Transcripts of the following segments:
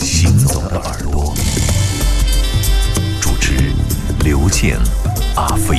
行走的耳朵。主持刘健阿飞。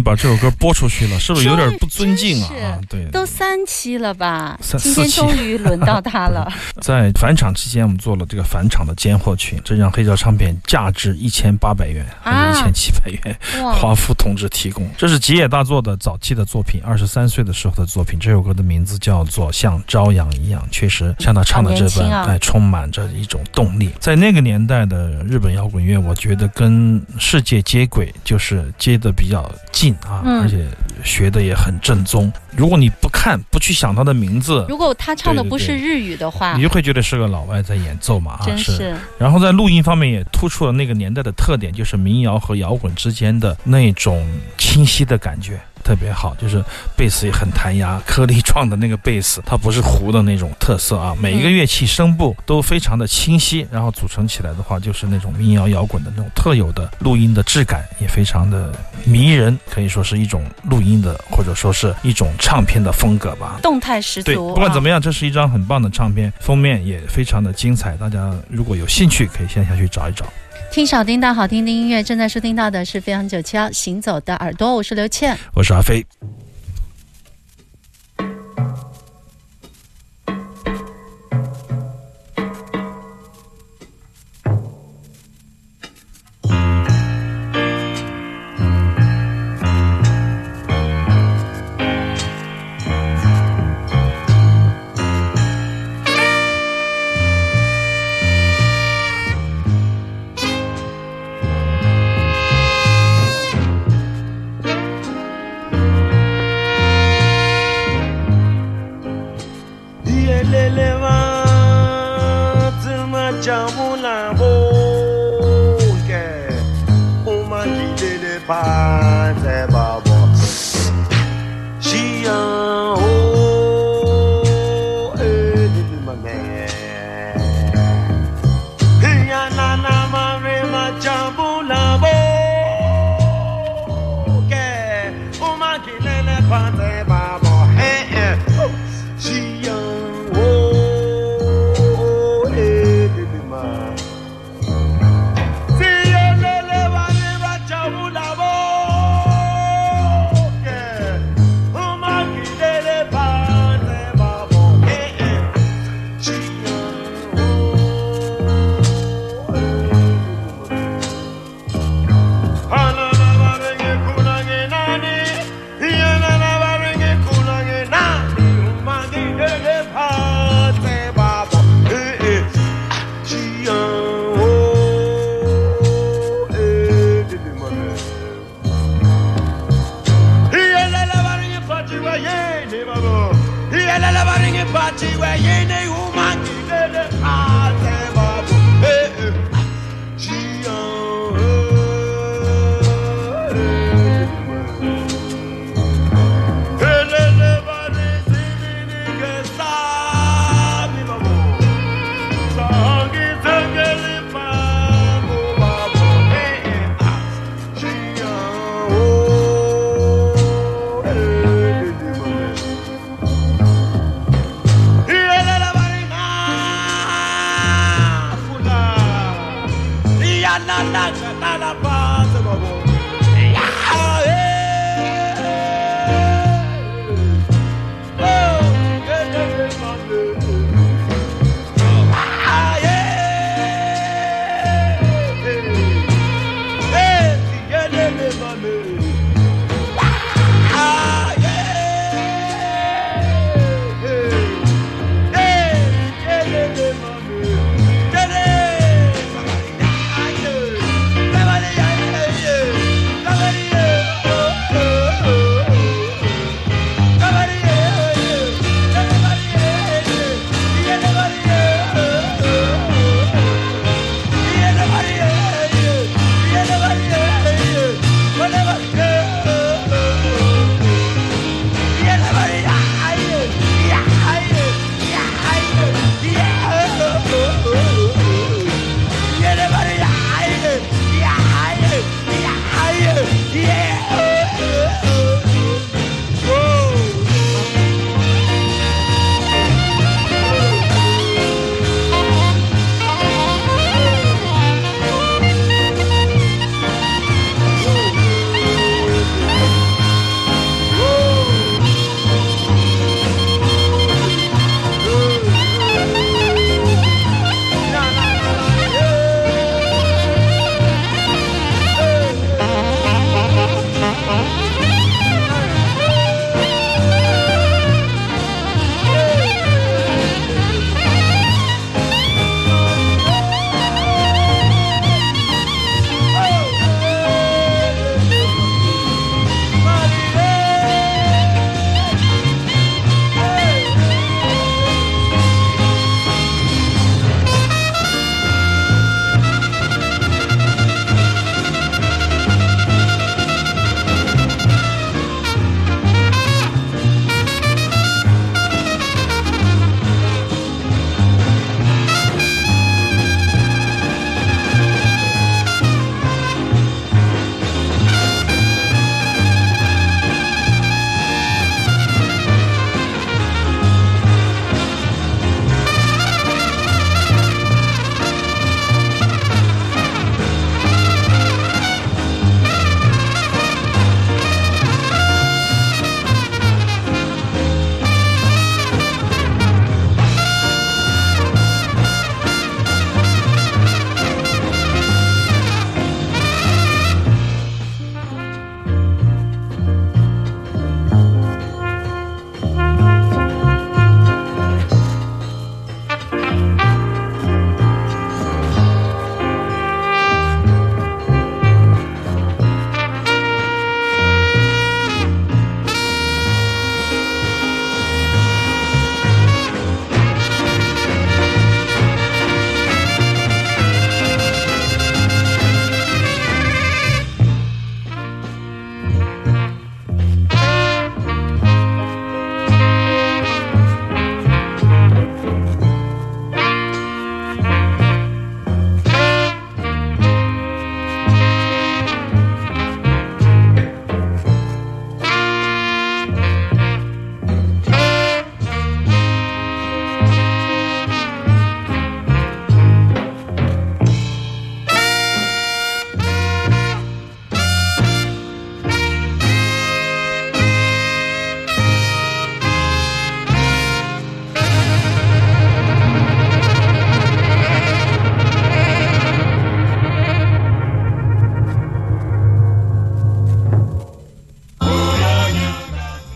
把这首歌播出去了，是不是有点不尊敬啊？啊，对，都三期了吧？三今天四期终于轮到他了。在返场期间，我们做了这个返场的尖货群，这张黑胶唱片价值一千八百元啊还是一千七百元，华夫同志提供。这是吉野大作的早期的作品，二十三岁的时候的作品。这首歌的名字叫做《像朝阳一样》，确实像他唱的这般，好年轻啊哎，充满着一种动力。在那个年代的日本摇滚乐，我觉得跟世界接轨，就是接的比较近啊，嗯而且学的也很正宗。如果你不看，不去想他的名字，如果他唱的不是日语的话你，就会觉得是个老外在演奏嘛啊，真是然后在录音方面也突出了那个年代的特点，就是民谣和摇滚之间的那种清晰的感觉。特别好，就是贝斯也很弹牙，颗粒状的那个贝斯，它不是糊的那种特色啊。每一个乐器声部都非常的清晰，然后组成起来的话，就是那种民谣摇滚的那种特有的录音的质感，也非常的迷人，可以说是一种录音的，或者说是一种唱片的风格吧。动态十对，足。不管怎么，么样，这是一张很棒的唱片，封面也非常的精彩。大家如果有兴趣，可以线下去找一找。听少听到好听的音乐，正在收听到的是飞扬九七幺行走的耳朵，我是刘倩。我是阿飞。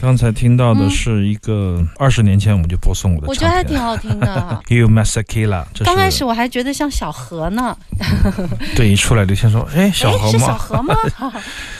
刚才听到的是一个二十年前我们就播送过的我觉得还。挺好听的 You Masakila，刚开始我还觉得像小何呢，对一出来，刘谦说：“ 哎，小何吗是小何？吗？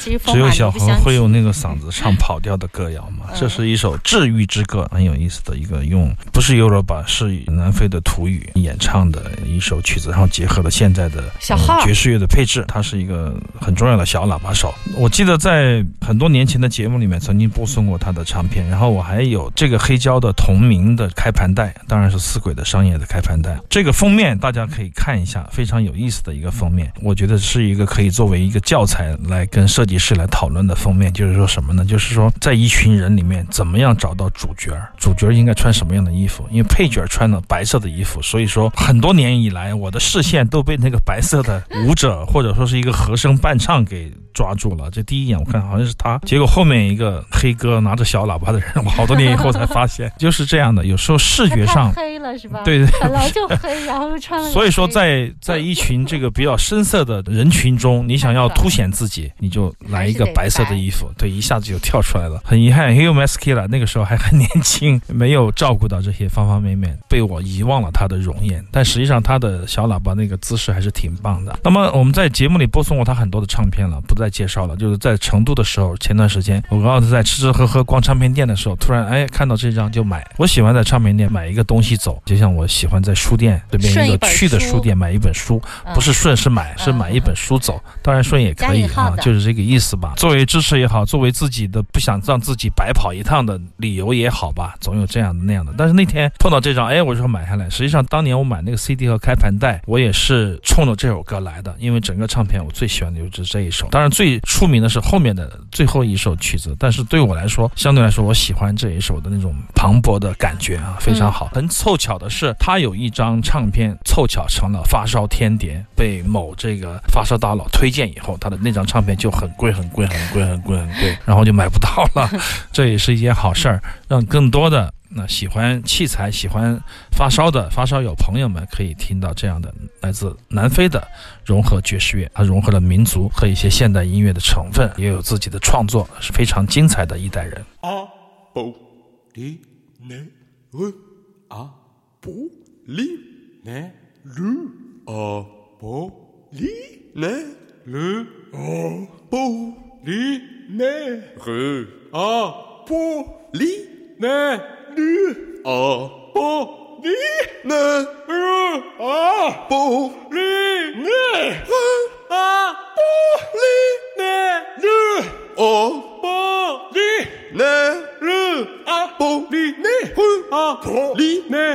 其实只有小河牛不相及会用那个嗓子唱跑调的歌谣嘛？嗯这是一首治愈之歌，很有意思的一个用不是 Yoruba 是南非的土语演唱的一首曲子，然后结合了现在的小号呃爵士乐的配置，它是一个很重要的小喇叭手。我记得在很多年前的节目里面曾经播送过他他的唱片，然后我还有这个黑胶的同名的开盘带，当然是四轨的商业的开盘带。这个封面大家可以看一下，非常有意思的一个封面，我觉得是一个可以作为一个教材来跟设计师来讨论的封面。就是说什么呢？就是说在一群人里面怎么样找到主角儿，主角儿应该穿什么样的衣服？因为配角穿了白色的衣服，所以说很多年以来，我的视线都被那个白色的舞者或者说是一个和声伴唱给抓住了。这第一眼我看好像是他，结果后面一个黑哥拿着小喇叭的人，我好多年以后才发现就是这样的。有时候视觉上黑了是吧？对对本来就黑，然后又穿了。所以说在，在一群这个比较深色的人群中，你想要凸显自己，你就来一个白色的衣服，对，一下子就跳出来了。很遗憾 h u m a s k i l a 那个时候还很年轻，没有照顾到这些方方面面，被我遗忘了他的容颜。但实际上，他的小喇叭那个姿势还是挺棒的。那么我们在节目里播送过他很多的唱片了，不再介绍了。就是在成都的时候，前段时间我刚好在吃吃喝喝逛唱片店的时候，突然哎看到这张就买。我喜欢在唱片店买一个东西走，就像我喜欢在书店对面一个去的书书店买一本书，嗯不是顺是买，是买一本书走。当然顺也可以啊，就是这个意思吧。作为支持也好，作为自己的不想让自己白跑一趟的理由也好吧，总有这样的那样的。但是那天碰到这张，哎，我就说买下来。实际上当年我买那个 CD 和开盘带，我也是冲着这首歌来的，因为整个唱片我最喜欢的就是这一首。当然最出名的是后面的最后一首曲子，但是对我来说，相对来说我喜欢这一首的那种磅礴的感觉啊，非常好。很凑巧的是，他有一张唱片凑巧成了发烧天碟，被某这个发烧大佬推荐以后，他的那张唱片就很贵很贵很贵很贵很贵，然后就买不到了。这也是一件好事儿，让更多的那喜欢器材、喜欢发烧的发烧友朋友们可以听到这样的来自南非的融合爵士乐，它融合了民族和一些现代音乐的成分，也有自己的创作，是非常精彩的一代人。阿布里内鲁阿布里内鲁阿布里内鲁阿布里内鲁阿布里内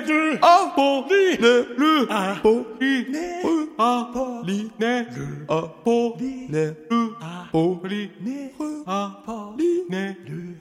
鲁阿布里内鲁阿布里内鲁阿布里内鲁阿布里内鲁